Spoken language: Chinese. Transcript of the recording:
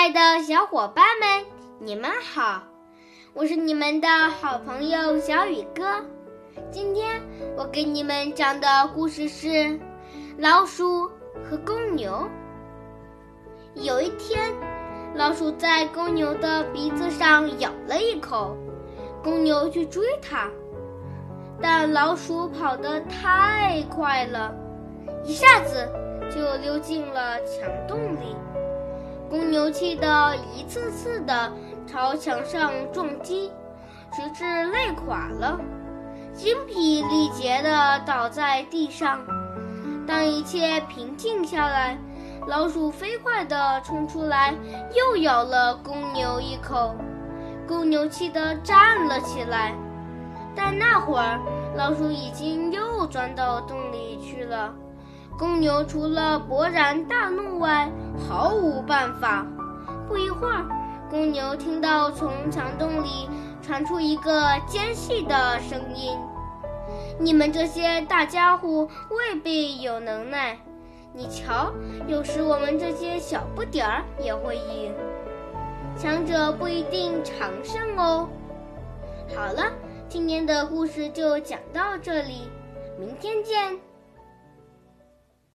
爱的小伙伴们，你们好！我是你们的好朋友小雨哥。今天我给你们讲的故事是老鼠和公牛。有一天，老鼠在公牛的鼻子上咬了一口，公牛去追它，但老鼠跑得太快了，一下子就溜进了墙洞里。公牛气得一次次的朝墙上撞击，直至累垮了，精疲力竭的倒在地上。当一切平静下来，老鼠飞快地冲出来，又咬了公牛一口。公牛气得站了起来，但那会儿老鼠已经又钻到洞里去了。公牛除了勃然大怒外，毫无办法。不一会儿，公牛听到从墙洞里传出一个尖细的声音：“你们这些大家伙未必有能耐，你瞧，有时我们这些小不点儿也会赢。强者不一定常胜哦。”好了，今天的故事就讲到这里，明天见。